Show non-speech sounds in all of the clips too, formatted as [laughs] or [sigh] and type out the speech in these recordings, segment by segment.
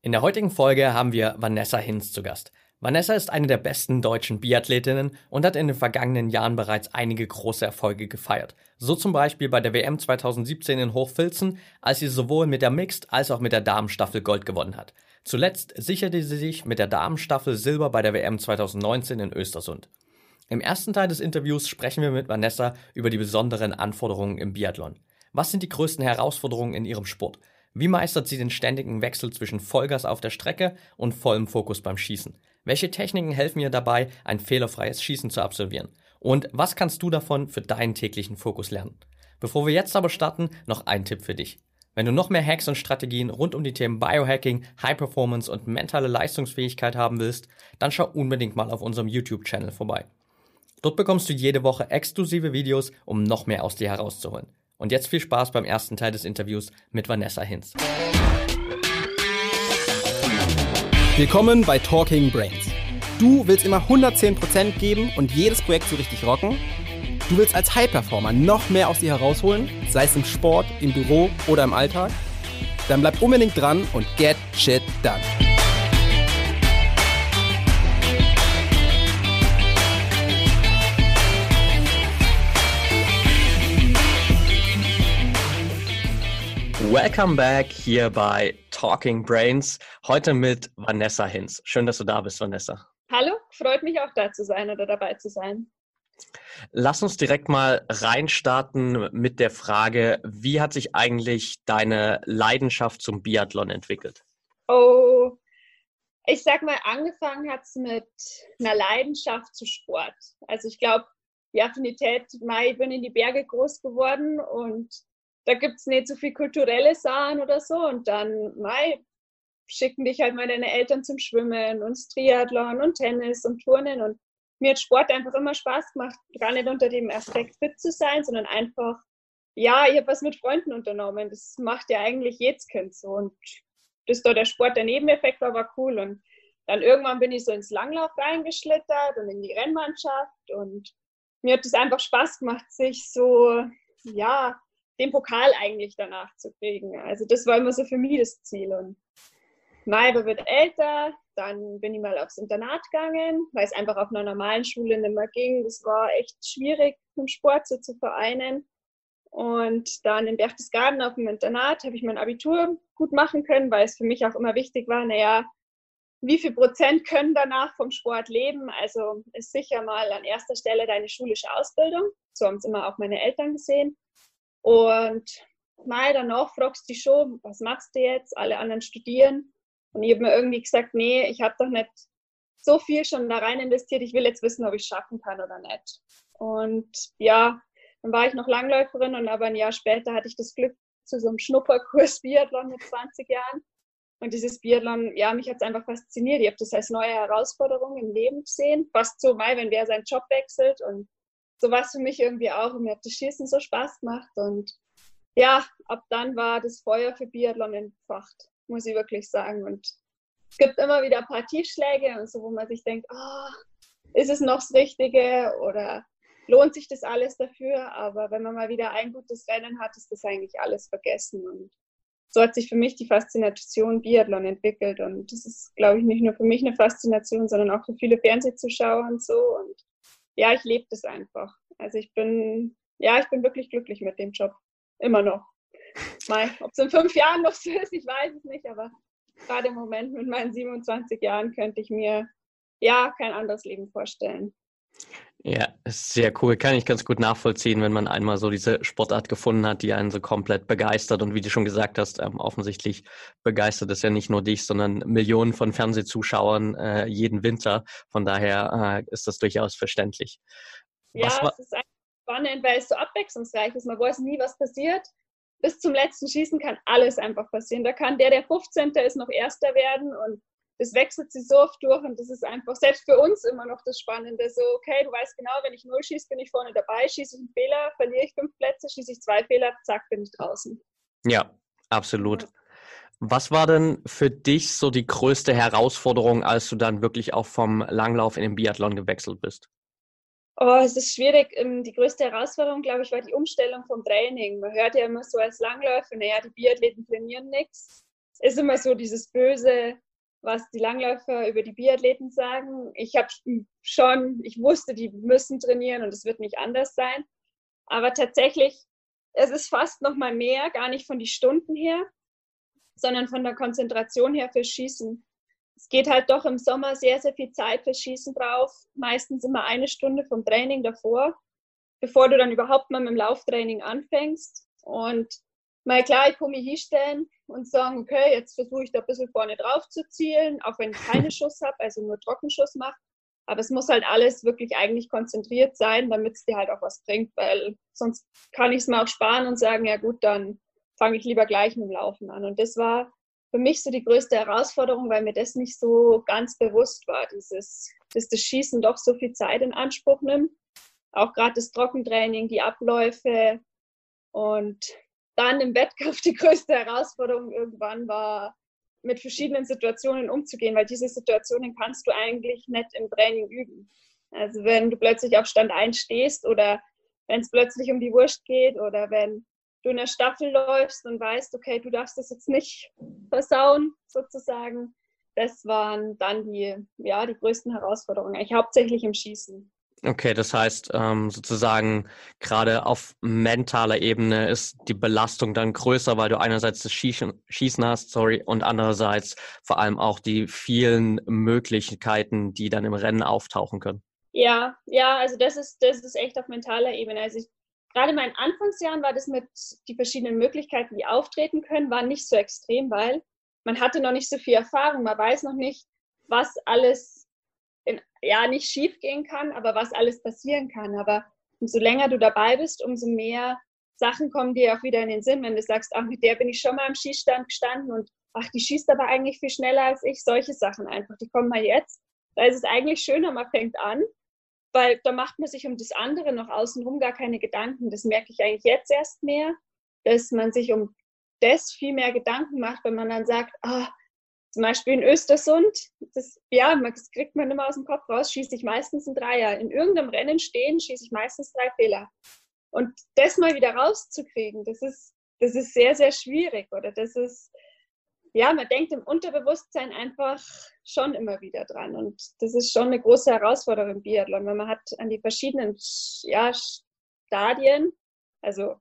In der heutigen Folge haben wir Vanessa Hinz zu Gast. Vanessa ist eine der besten deutschen Biathletinnen und hat in den vergangenen Jahren bereits einige große Erfolge gefeiert. So zum Beispiel bei der WM 2017 in Hochfilzen, als sie sowohl mit der Mixed als auch mit der Damenstaffel Gold gewonnen hat. Zuletzt sicherte sie sich mit der Damenstaffel Silber bei der WM 2019 in Östersund. Im ersten Teil des Interviews sprechen wir mit Vanessa über die besonderen Anforderungen im Biathlon. Was sind die größten Herausforderungen in ihrem Sport? Wie meistert sie den ständigen Wechsel zwischen Vollgas auf der Strecke und vollem Fokus beim Schießen? Welche Techniken helfen ihr dabei, ein fehlerfreies Schießen zu absolvieren? Und was kannst du davon für deinen täglichen Fokus lernen? Bevor wir jetzt aber starten, noch ein Tipp für dich. Wenn du noch mehr Hacks und Strategien rund um die Themen Biohacking, High Performance und mentale Leistungsfähigkeit haben willst, dann schau unbedingt mal auf unserem YouTube-Channel vorbei. Dort bekommst du jede Woche exklusive Videos, um noch mehr aus dir herauszuholen. Und jetzt viel Spaß beim ersten Teil des Interviews mit Vanessa Hinz. Willkommen bei Talking Brains. Du willst immer 110% geben und jedes Projekt so richtig rocken? Du willst als High-Performer noch mehr aus dir herausholen, sei es im Sport, im Büro oder im Alltag? Dann bleib unbedingt dran und get shit done. Welcome back hier bei Talking Brains. Heute mit Vanessa Hinz. Schön, dass du da bist, Vanessa. Hallo, freut mich auch da zu sein oder dabei zu sein. Lass uns direkt mal reinstarten mit der Frage, wie hat sich eigentlich deine Leidenschaft zum Biathlon entwickelt? Oh, ich sag mal, angefangen hat es mit einer Leidenschaft zu Sport. Also ich glaube, die Affinität, ich bin in die Berge groß geworden und da gibt es nicht so viel kulturelle Sachen oder so. Und dann, mei, schicken dich halt mal deine Eltern zum Schwimmen und Triathlon und Tennis und Turnen. Und mir hat Sport einfach immer Spaß gemacht, gar nicht unter dem Aspekt fit zu sein, sondern einfach, ja, ich habe was mit Freunden unternommen. Das macht ja eigentlich jedes Kind so. Und das da der Sport der Nebeneffekt war, war cool. Und dann irgendwann bin ich so ins Langlauf reingeschlittert und in die Rennmannschaft. Und mir hat es einfach Spaß gemacht, sich so, ja, den Pokal eigentlich danach zu kriegen. Also das war immer so für mich das Ziel. Und Maiba wird älter, dann bin ich mal aufs Internat gegangen, weil es einfach auf einer normalen Schule nicht mehr ging. Das war echt schwierig, mit Sport so zu vereinen. Und dann in Berchtesgaden auf dem Internat habe ich mein Abitur gut machen können, weil es für mich auch immer wichtig war, naja, wie viel Prozent können danach vom Sport leben? Also ist sicher mal an erster Stelle deine schulische Ausbildung. So haben es immer auch meine Eltern gesehen. Und mal danach fragst du dich schon, was machst du jetzt? Alle anderen studieren. Und ich habe mir irgendwie gesagt, nee, ich habe doch nicht so viel schon da rein investiert. Ich will jetzt wissen, ob ich es schaffen kann oder nicht. Und ja, dann war ich noch Langläuferin und aber ein Jahr später hatte ich das Glück zu so einem Schnupperkurs [laughs] Biathlon mit 20 Jahren. Und dieses Biathlon, ja, mich hat es einfach fasziniert. Ich habe das als neue Herausforderung im Leben gesehen. Fast so mal, wenn wer seinen Job wechselt und so war es für mich irgendwie auch. Und mir hat das Schießen so Spaß gemacht. Und ja, ab dann war das Feuer für Biathlon entfacht, muss ich wirklich sagen. Und es gibt immer wieder ein paar Tiefschläge und so, wo man sich denkt, oh, ist es noch das Richtige oder lohnt sich das alles dafür? Aber wenn man mal wieder ein gutes Rennen hat, ist das eigentlich alles vergessen. Und so hat sich für mich die Faszination Biathlon entwickelt. Und das ist, glaube ich, nicht nur für mich eine Faszination, sondern auch für viele Fernsehzuschauer und so. Und ja, ich lebe das einfach. Also ich bin, ja, ich bin wirklich glücklich mit dem Job. Immer noch. Ob es in fünf Jahren noch so ist, ich weiß es nicht, aber gerade im Moment mit meinen 27 Jahren könnte ich mir ja kein anderes Leben vorstellen. Ja, sehr cool. Kann ich ganz gut nachvollziehen, wenn man einmal so diese Sportart gefunden hat, die einen so komplett begeistert. Und wie du schon gesagt hast, ähm, offensichtlich begeistert es ja nicht nur dich, sondern Millionen von Fernsehzuschauern äh, jeden Winter. Von daher äh, ist das durchaus verständlich. Ja, es ist einfach spannend, weil es so abwechslungsreich ist. Man weiß nie, was passiert. Bis zum letzten Schießen kann alles einfach passieren. Da kann der, der 15. ist, noch Erster werden und das wechselt sich so oft durch und das ist einfach selbst für uns immer noch das Spannende. So, okay, du weißt genau, wenn ich null schieße, bin ich vorne dabei, schieße ich einen Fehler, verliere ich fünf Plätze, schieße ich zwei Fehler, zack, bin ich draußen. Ja, absolut. Ja. Was war denn für dich so die größte Herausforderung, als du dann wirklich auch vom Langlauf in den Biathlon gewechselt bist? Oh, es ist schwierig. Ähm, die größte Herausforderung, glaube ich, war die Umstellung vom Training. Man hört ja immer so als Langläufer, naja, die Biathleten trainieren nichts. es ist immer so dieses Böse, was die Langläufer über die Biathleten sagen. Ich habe schon, ich wusste, die müssen trainieren und es wird nicht anders sein. Aber tatsächlich, es ist fast noch mal mehr, gar nicht von den Stunden her, sondern von der Konzentration her für Schießen. Es geht halt doch im Sommer sehr, sehr viel Zeit für Schießen drauf. Meistens immer eine Stunde vom Training davor, bevor du dann überhaupt mal mit dem Lauftraining anfängst. Und mal klar, ich kann mich hinstellen und sagen, okay, jetzt versuche ich da ein bisschen vorne drauf zu zielen, auch wenn ich keine [laughs] Schuss habe, also nur Trockenschuss mache. Aber es muss halt alles wirklich eigentlich konzentriert sein, damit es dir halt auch was bringt, weil sonst kann ich es mir auch sparen und sagen, ja gut, dann fange ich lieber gleich mit dem Laufen an. Und das war für mich so die größte Herausforderung, weil mir das nicht so ganz bewusst war, dieses, dass das Schießen doch so viel Zeit in Anspruch nimmt. Auch gerade das Trockentraining, die Abläufe und dann im Wettkampf [laughs] die größte Herausforderung irgendwann war, mit verschiedenen Situationen umzugehen, weil diese Situationen kannst du eigentlich nicht im Training üben. Also wenn du plötzlich auf Stand 1 stehst oder wenn es plötzlich um die Wurst geht oder wenn du in der Staffel läufst und weißt, okay, du darfst das jetzt nicht versauen, sozusagen. Das waren dann die, ja, die größten Herausforderungen, eigentlich hauptsächlich im Schießen. Okay, das heißt ähm, sozusagen gerade auf mentaler Ebene ist die Belastung dann größer, weil du einerseits das Schießen, Schießen hast, sorry, und andererseits vor allem auch die vielen Möglichkeiten, die dann im Rennen auftauchen können. Ja, ja, also das ist, das ist echt auf mentaler Ebene. Also ich, gerade in meinen Anfangsjahren war das mit die verschiedenen Möglichkeiten, die auftreten können, war nicht so extrem, weil man hatte noch nicht so viel Erfahrung, man weiß noch nicht, was alles in, ja nicht schief gehen kann, aber was alles passieren kann. Aber umso länger du dabei bist, umso mehr Sachen kommen dir auch wieder in den Sinn, wenn du sagst, ach, mit der bin ich schon mal am Schießstand gestanden und ach, die schießt aber eigentlich viel schneller als ich. Solche Sachen einfach, die kommen mal jetzt. Da ist es eigentlich schöner, man fängt an, weil da macht man sich um das andere noch außenrum gar keine Gedanken. Das merke ich eigentlich jetzt erst mehr, dass man sich um das viel mehr Gedanken macht, wenn man dann sagt, ah, zum Beispiel in Östersund, das, ja, das kriegt man immer aus dem Kopf raus, schieße ich meistens ein Dreier. In irgendeinem Rennen stehen, schieße ich meistens drei Fehler. Und das mal wieder rauszukriegen, das ist, das ist sehr, sehr schwierig. Oder das ist, ja, man denkt im Unterbewusstsein einfach schon immer wieder dran. Und das ist schon eine große Herausforderung im Biathlon, weil man hat an die verschiedenen ja, Stadien, also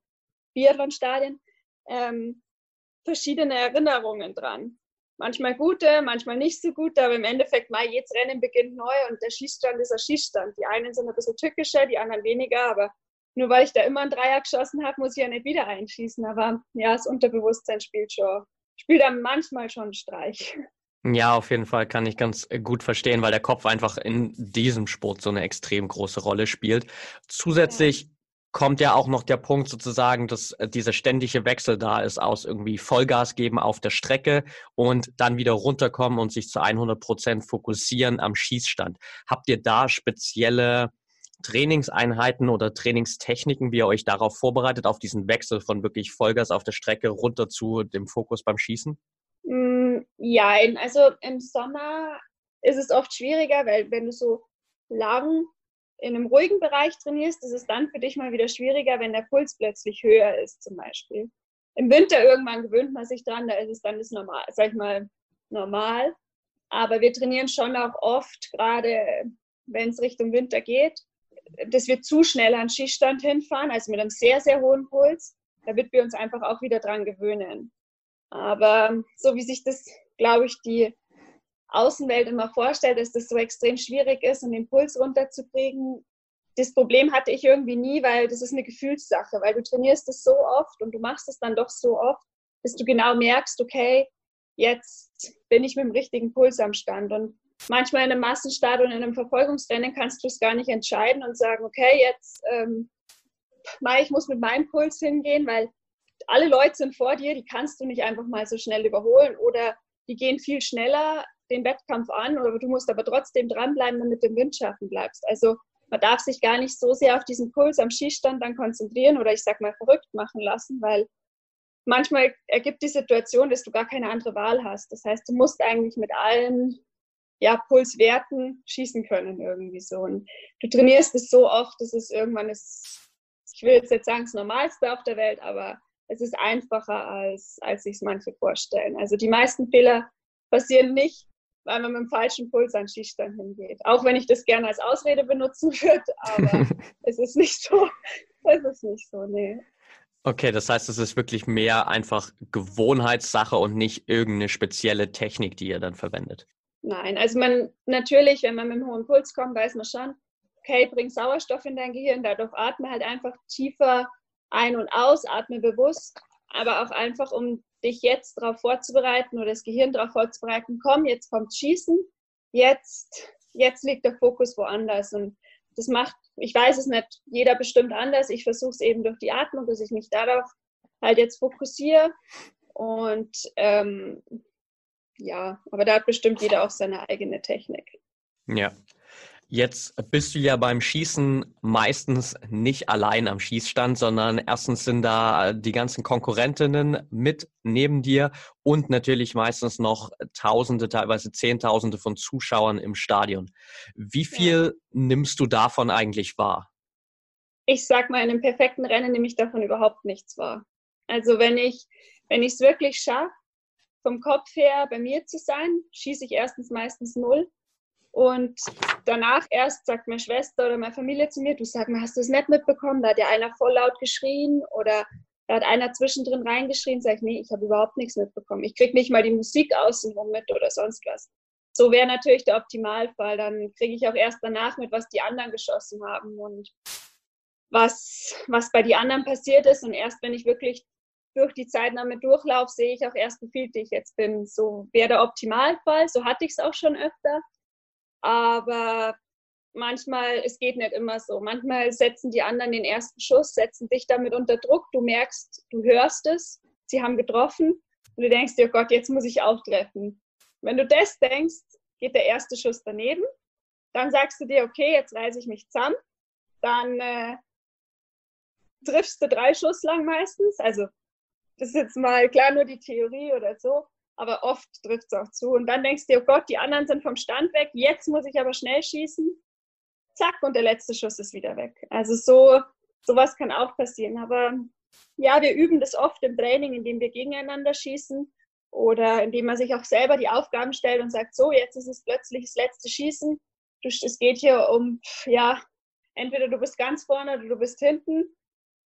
Biathlon-Stadien, ähm, verschiedene Erinnerungen dran manchmal gute, manchmal nicht so gute, aber im Endeffekt mal jedes Rennen beginnt neu und der Schießstand ist ein Schießstand. Die einen sind ein bisschen tückischer, die anderen weniger, aber nur weil ich da immer einen Dreier geschossen habe, muss ich ja nicht wieder einschießen. Aber ja, das Unterbewusstsein spielt schon, spielt dann manchmal schon einen Streich. Ja, auf jeden Fall kann ich ganz gut verstehen, weil der Kopf einfach in diesem Sport so eine extrem große Rolle spielt. Zusätzlich kommt ja auch noch der Punkt sozusagen, dass äh, dieser ständige Wechsel da ist aus irgendwie Vollgas geben auf der Strecke und dann wieder runterkommen und sich zu 100 Prozent fokussieren am Schießstand. Habt ihr da spezielle Trainingseinheiten oder Trainingstechniken, wie ihr euch darauf vorbereitet, auf diesen Wechsel von wirklich Vollgas auf der Strecke runter zu dem Fokus beim Schießen? Mm, ja, also im Sommer ist es oft schwieriger, weil wenn du so lang in einem ruhigen Bereich trainierst, ist es dann für dich mal wieder schwieriger, wenn der Puls plötzlich höher ist, zum Beispiel. Im Winter irgendwann gewöhnt man sich dran, da ist es dann das normal, sag ich mal, normal. Aber wir trainieren schon auch oft, gerade wenn es Richtung Winter geht, dass wir zu schnell an Schießstand hinfahren, also mit einem sehr, sehr hohen Puls, damit wir uns einfach auch wieder dran gewöhnen. Aber so wie sich das, glaube ich, die Außenwelt immer vorstellt, dass das so extrem schwierig ist, um den Puls runterzukriegen. Das Problem hatte ich irgendwie nie, weil das ist eine Gefühlssache, weil du trainierst es so oft und du machst es dann doch so oft, dass du genau merkst, okay, jetzt bin ich mit dem richtigen Puls am Stand. Und manchmal in einem Massenstart und in einem Verfolgungsrennen kannst du es gar nicht entscheiden und sagen, okay, jetzt, ähm, ich muss mit meinem Puls hingehen, weil alle Leute sind vor dir, die kannst du nicht einfach mal so schnell überholen oder die gehen viel schneller den Wettkampf an, oder du musst aber trotzdem dranbleiben, damit du im Windschatten bleibst. Also man darf sich gar nicht so sehr auf diesen Puls am Schießstand dann konzentrieren oder ich sag mal verrückt machen lassen, weil manchmal ergibt die Situation, dass du gar keine andere Wahl hast. Das heißt, du musst eigentlich mit allen ja, Pulswerten schießen können irgendwie so. Und du trainierst es so oft, dass es irgendwann ist, ich will jetzt nicht sagen, das Normalste auf der Welt, aber es ist einfacher, als, als sich es manche vorstellen. Also die meisten Fehler passieren nicht, weil man mit dem falschen Puls an Schießstand hingeht. Auch wenn ich das gerne als Ausrede benutzen würde, aber [laughs] es ist nicht so. Es ist nicht so, nee. Okay, das heißt, es ist wirklich mehr einfach Gewohnheitssache und nicht irgendeine spezielle Technik, die ihr dann verwendet. Nein, also man natürlich, wenn man mit einem hohen Puls kommt, weiß man schon, okay, bring Sauerstoff in dein Gehirn, dadurch atme halt einfach tiefer ein und aus, atme bewusst, aber auch einfach, um dich jetzt darauf vorzubereiten oder das Gehirn darauf vorzubereiten, komm, jetzt kommt Schießen, jetzt, jetzt liegt der Fokus woanders und das macht, ich weiß es nicht, jeder bestimmt anders. Ich versuche es eben durch die Atmung, dass ich mich darauf halt jetzt fokussiere. Und ähm, ja, aber da hat bestimmt jeder auch seine eigene Technik. Ja, Jetzt bist du ja beim Schießen meistens nicht allein am Schießstand, sondern erstens sind da die ganzen Konkurrentinnen mit neben dir und natürlich meistens noch Tausende, teilweise Zehntausende von Zuschauern im Stadion. Wie viel ja. nimmst du davon eigentlich wahr? Ich sag mal, in einem perfekten Rennen nehme ich davon überhaupt nichts wahr. Also wenn ich wenn ich es wirklich schaffe, vom Kopf her bei mir zu sein, schieße ich erstens meistens null und danach erst sagt meine Schwester oder meine Familie zu mir, du sag mal, hast du es nicht mitbekommen? Da hat ja einer voll laut geschrien oder da hat einer zwischendrin reingeschrien. Sag ich, nee, ich habe überhaupt nichts mitbekommen. Ich kriege nicht mal die Musik außenrum mit oder sonst was. So wäre natürlich der Optimalfall. Dann kriege ich auch erst danach mit, was die anderen geschossen haben und was, was bei den anderen passiert ist. Und erst wenn ich wirklich durch die Zeit damit durchlaufe, sehe ich auch erst, wie viel ich jetzt bin. So wäre der Optimalfall. So hatte ich es auch schon öfter. Aber manchmal, es geht nicht immer so. Manchmal setzen die anderen den ersten Schuss, setzen dich damit unter Druck. Du merkst, du hörst es, sie haben getroffen und du denkst dir, oh Gott, jetzt muss ich auch treffen. Wenn du das denkst, geht der erste Schuss daneben. Dann sagst du dir, okay, jetzt reiße ich mich zusammen. Dann äh, triffst du drei Schuss lang meistens. Also das ist jetzt mal klar nur die Theorie oder so aber oft trifft es auch zu. Und dann denkst du dir, oh Gott, die anderen sind vom Stand weg, jetzt muss ich aber schnell schießen. Zack, und der letzte Schuss ist wieder weg. Also so, sowas kann auch passieren. Aber ja, wir üben das oft im Training, indem wir gegeneinander schießen oder indem man sich auch selber die Aufgaben stellt und sagt, so, jetzt ist es plötzlich das letzte Schießen. Es geht hier um, ja, entweder du bist ganz vorne oder du bist hinten.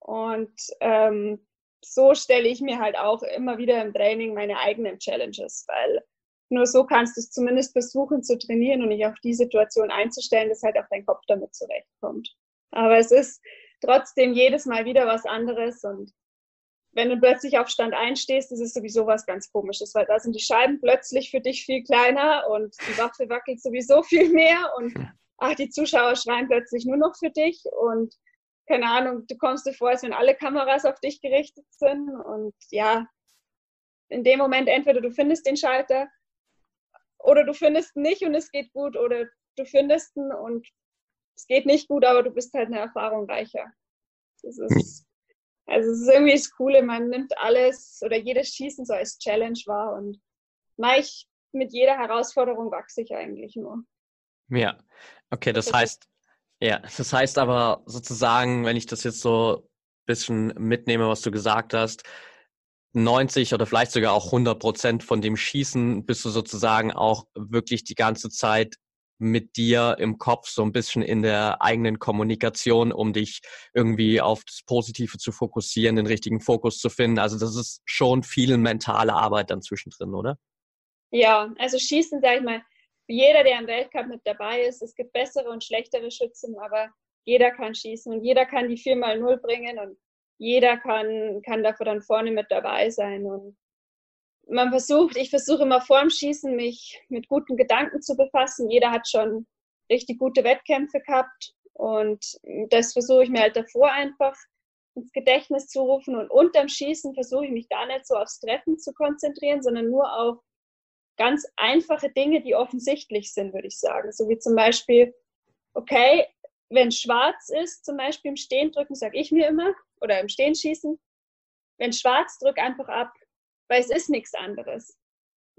Und ähm, so stelle ich mir halt auch immer wieder im Training meine eigenen Challenges, weil nur so kannst du es zumindest versuchen zu trainieren und dich auf die Situation einzustellen, dass halt auch dein Kopf damit zurechtkommt. Aber es ist trotzdem jedes Mal wieder was anderes und wenn du plötzlich auf Stand einstehst, das ist sowieso was ganz komisches, weil da sind die Scheiben plötzlich für dich viel kleiner und die Waffe wackelt sowieso viel mehr und ach, die Zuschauer schreien plötzlich nur noch für dich und keine Ahnung, du kommst dir vor, als wenn alle Kameras auf dich gerichtet sind. Und ja, in dem Moment entweder du findest den Schalter oder du findest ihn nicht und es geht gut oder du findest ihn und es geht nicht gut, aber du bist halt eine Erfahrung reicher. Das ist, also es ist irgendwie das Coole, man nimmt alles oder jedes Schießen so als Challenge wahr und ich, mit jeder Herausforderung wachse ich eigentlich nur. Ja, okay, das heißt, ja, das heißt aber sozusagen, wenn ich das jetzt so ein bisschen mitnehme, was du gesagt hast, 90 oder vielleicht sogar auch 100 Prozent von dem Schießen bist du sozusagen auch wirklich die ganze Zeit mit dir im Kopf so ein bisschen in der eigenen Kommunikation, um dich irgendwie auf das Positive zu fokussieren, den richtigen Fokus zu finden. Also das ist schon viel mentale Arbeit dann zwischendrin, oder? Ja, also Schießen, sag ich mal, jeder, der im Weltcup mit dabei ist, es gibt bessere und schlechtere Schützen, aber jeder kann schießen und jeder kann die 4x0 bringen und jeder kann, kann dafür dann vorne mit dabei sein. Und man versucht, ich versuche immer vorm Schießen mich mit guten Gedanken zu befassen. Jeder hat schon richtig gute Wettkämpfe gehabt und das versuche ich mir halt davor einfach ins Gedächtnis zu rufen und unterm Schießen versuche ich mich gar nicht so aufs Treffen zu konzentrieren, sondern nur auf ganz einfache Dinge, die offensichtlich sind, würde ich sagen. So wie zum Beispiel, okay, wenn schwarz ist, zum Beispiel im Stehen drücken, sage ich mir immer, oder im Stehen schießen, wenn schwarz, drück einfach ab, weil es ist nichts anderes.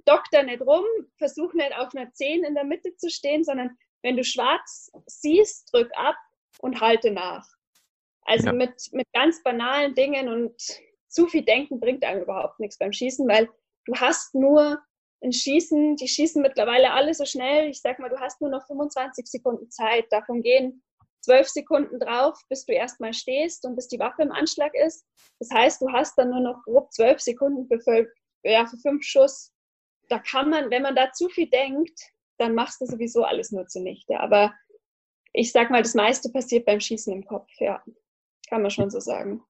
Doktor nicht rum, versuch nicht auf einer 10 in der Mitte zu stehen, sondern wenn du schwarz siehst, drück ab und halte nach. Also ja. mit, mit ganz banalen Dingen und zu viel Denken bringt einem überhaupt nichts beim Schießen, weil du hast nur ein Schießen, die schießen mittlerweile alle so schnell. Ich sag mal, du hast nur noch 25 Sekunden Zeit. Davon gehen zwölf Sekunden drauf, bis du erstmal stehst und bis die Waffe im Anschlag ist. Das heißt, du hast dann nur noch grob zwölf Sekunden für, ja, für fünf Schuss. Da kann man, wenn man da zu viel denkt, dann machst du sowieso alles nur zunichte. Aber ich sag mal, das meiste passiert beim Schießen im Kopf, ja. Kann man schon so sagen.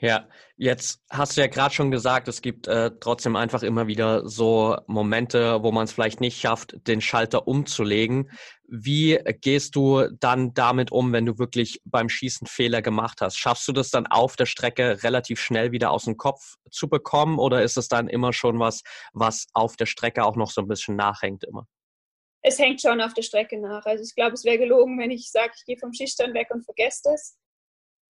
Ja, jetzt hast du ja gerade schon gesagt, es gibt äh, trotzdem einfach immer wieder so Momente, wo man es vielleicht nicht schafft, den Schalter umzulegen. Wie gehst du dann damit um, wenn du wirklich beim Schießen Fehler gemacht hast? Schaffst du das dann auf der Strecke relativ schnell wieder aus dem Kopf zu bekommen oder ist es dann immer schon was, was auf der Strecke auch noch so ein bisschen nachhängt immer? Es hängt schon auf der Strecke nach. Also ich glaube, es wäre gelogen, wenn ich sage, ich gehe vom Schießstand weg und vergesse es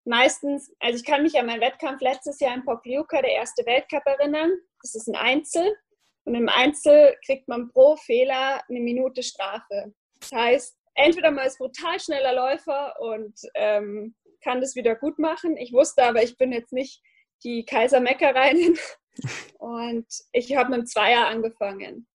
meistens, also ich kann mich an meinen Wettkampf letztes Jahr in Pokljuka, der erste Weltcup, erinnern. Das ist ein Einzel. Und im Einzel kriegt man pro Fehler eine Minute Strafe. Das heißt, entweder man ist brutal schneller Läufer und ähm, kann das wieder gut machen. Ich wusste aber, ich bin jetzt nicht die Kaisermeckereinin. [laughs] Und ich habe mit dem Zweier angefangen.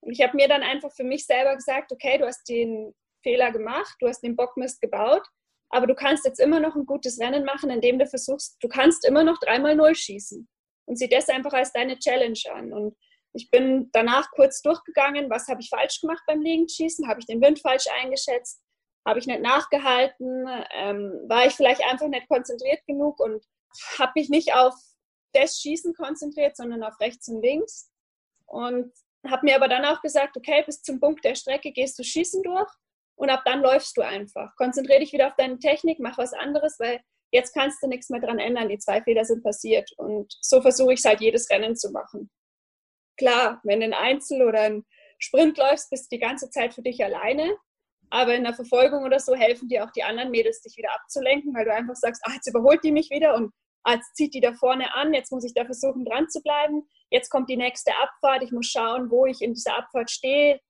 Und ich habe mir dann einfach für mich selber gesagt, okay, du hast den Fehler gemacht, du hast den Bockmist gebaut aber du kannst jetzt immer noch ein gutes Rennen machen, indem du versuchst, du kannst immer noch dreimal Null schießen. Und sieh das einfach als deine Challenge an. Und ich bin danach kurz durchgegangen, was habe ich falsch gemacht beim Liegenschießen? Habe ich den Wind falsch eingeschätzt? Habe ich nicht nachgehalten? Ähm, war ich vielleicht einfach nicht konzentriert genug und habe mich nicht auf das Schießen konzentriert, sondern auf rechts und links. Und habe mir aber dann auch gesagt, okay, bis zum Punkt der Strecke gehst du Schießen durch und ab dann läufst du einfach. Konzentriere dich wieder auf deine Technik, mach was anderes, weil jetzt kannst du nichts mehr dran ändern. Die zwei Fehler sind passiert. Und so versuche ich es halt jedes Rennen zu machen. Klar, wenn du ein Einzel oder ein Sprint läufst, bist du die ganze Zeit für dich alleine. Aber in der Verfolgung oder so helfen dir auch die anderen Mädels, dich wieder abzulenken, weil du einfach sagst, ah, jetzt überholt die mich wieder und ah, jetzt zieht die da vorne an, jetzt muss ich da versuchen, dran zu bleiben. Jetzt kommt die nächste Abfahrt, ich muss schauen, wo ich in dieser Abfahrt stehe,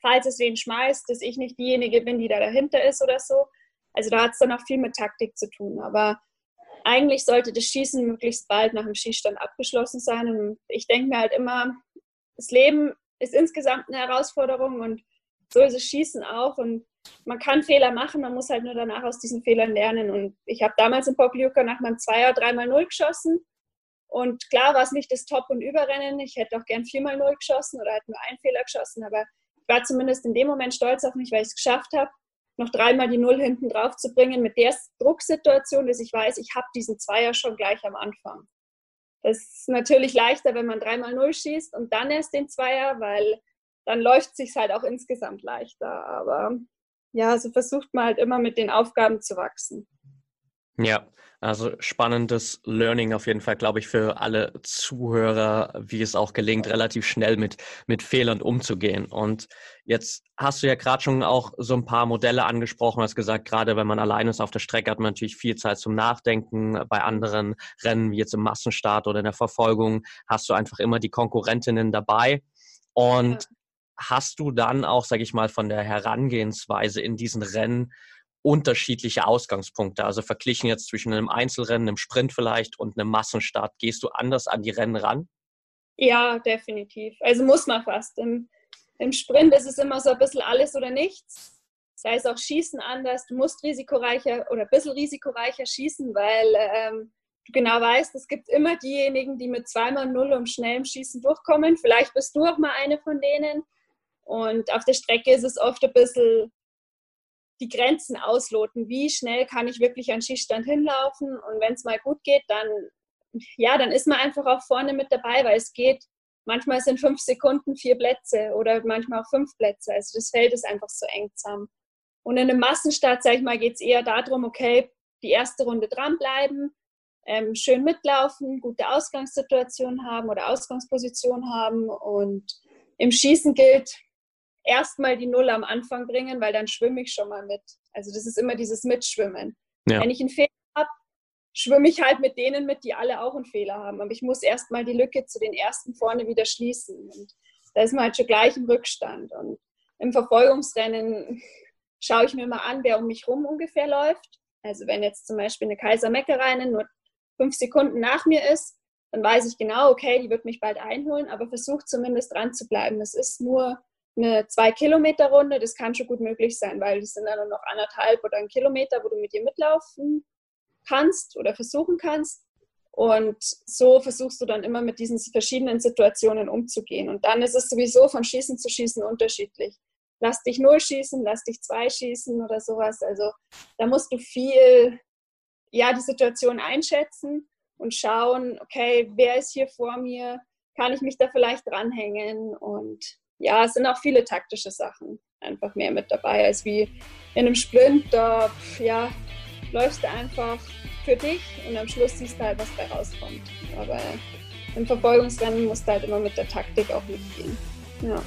falls es wen schmeißt, dass ich nicht diejenige bin, die da dahinter ist oder so. Also da hat es dann auch viel mit Taktik zu tun. Aber eigentlich sollte das Schießen möglichst bald nach dem Schießstand abgeschlossen sein. Und ich denke mir halt immer, das Leben ist insgesamt eine Herausforderung und so ist das Schießen auch. Und man kann Fehler machen, man muss halt nur danach aus diesen Fehlern lernen. Und ich habe damals in Pokljuka nach meinem Zweier dreimal Null geschossen. Und klar war es nicht das Top- und Überrennen. Ich hätte auch gern viermal Null geschossen oder halt nur einen Fehler geschossen. Aber war zumindest in dem Moment stolz auf mich, weil ich es geschafft habe, noch dreimal die Null hinten drauf zu bringen mit der Drucksituation, dass ich weiß, ich habe diesen Zweier schon gleich am Anfang. Das ist natürlich leichter, wenn man dreimal Null schießt und dann erst den Zweier, weil dann läuft es sich halt auch insgesamt leichter. Aber ja, so versucht man halt immer mit den Aufgaben zu wachsen. Ja, also spannendes Learning auf jeden Fall, glaube ich, für alle Zuhörer, wie es auch gelingt, relativ schnell mit, mit Fehlern umzugehen. Und jetzt hast du ja gerade schon auch so ein paar Modelle angesprochen, hast gesagt, gerade wenn man allein ist auf der Strecke, hat man natürlich viel Zeit zum Nachdenken. Bei anderen Rennen, wie jetzt im Massenstart oder in der Verfolgung, hast du einfach immer die Konkurrentinnen dabei. Und ja. hast du dann auch, sage ich mal, von der Herangehensweise in diesen Rennen unterschiedliche Ausgangspunkte. Also verglichen jetzt zwischen einem Einzelrennen, einem Sprint vielleicht und einem Massenstart, gehst du anders an die Rennen ran? Ja, definitiv. Also muss man fast. Im, im Sprint ist es immer so ein bisschen alles oder nichts. Da ist auch Schießen anders. Du musst risikoreicher oder ein bisschen risikoreicher schießen, weil ähm, du genau weißt, es gibt immer diejenigen, die mit zweimal Null und schnellem Schießen durchkommen. Vielleicht bist du auch mal eine von denen. Und auf der Strecke ist es oft ein bisschen die Grenzen ausloten. Wie schnell kann ich wirklich an Schießstand hinlaufen? Und wenn es mal gut geht, dann, ja, dann ist man einfach auch vorne mit dabei, weil es geht. Manchmal sind fünf Sekunden vier Plätze oder manchmal auch fünf Plätze. Also das Feld ist einfach so eng zusammen. Und in einem Massenstart, sage ich mal, geht es eher darum, okay, die erste Runde dranbleiben, ähm, schön mitlaufen, gute Ausgangssituation haben oder Ausgangsposition haben. Und im Schießen gilt, erstmal die Null am Anfang bringen, weil dann schwimme ich schon mal mit. Also das ist immer dieses Mitschwimmen. Ja. Wenn ich einen Fehler habe, schwimme ich halt mit denen mit, die alle auch einen Fehler haben. Aber ich muss erstmal die Lücke zu den ersten vorne wieder schließen. Und da ist man halt schon gleich im Rückstand. Und im Verfolgungsrennen [laughs] schaue ich mir mal an, wer um mich rum ungefähr läuft. Also wenn jetzt zum Beispiel eine Kaisermeckereine nur fünf Sekunden nach mir ist, dann weiß ich genau, okay, die wird mich bald einholen, aber versuch zumindest dran zu bleiben. Es ist nur eine zwei Kilometer Runde, das kann schon gut möglich sein, weil es sind dann noch anderthalb oder ein Kilometer, wo du mit ihr mitlaufen kannst oder versuchen kannst. Und so versuchst du dann immer mit diesen verschiedenen Situationen umzugehen. Und dann ist es sowieso von Schießen zu Schießen unterschiedlich. Lass dich null schießen, lass dich zwei schießen oder sowas. Also da musst du viel, ja, die Situation einschätzen und schauen, okay, wer ist hier vor mir? Kann ich mich da vielleicht dranhängen? Und ja, es sind auch viele taktische Sachen einfach mehr mit dabei, als wie in einem Sprint. Da, ja, läufst du einfach für dich und am Schluss siehst du halt, was da rauskommt. Aber im Verfolgungsrennen musst du halt immer mit der Taktik auch mitgehen. Ja.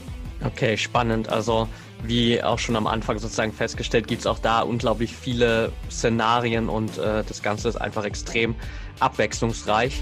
Okay, spannend. Also wie auch schon am Anfang sozusagen festgestellt, gibt es auch da unglaublich viele Szenarien und äh, das Ganze ist einfach extrem abwechslungsreich.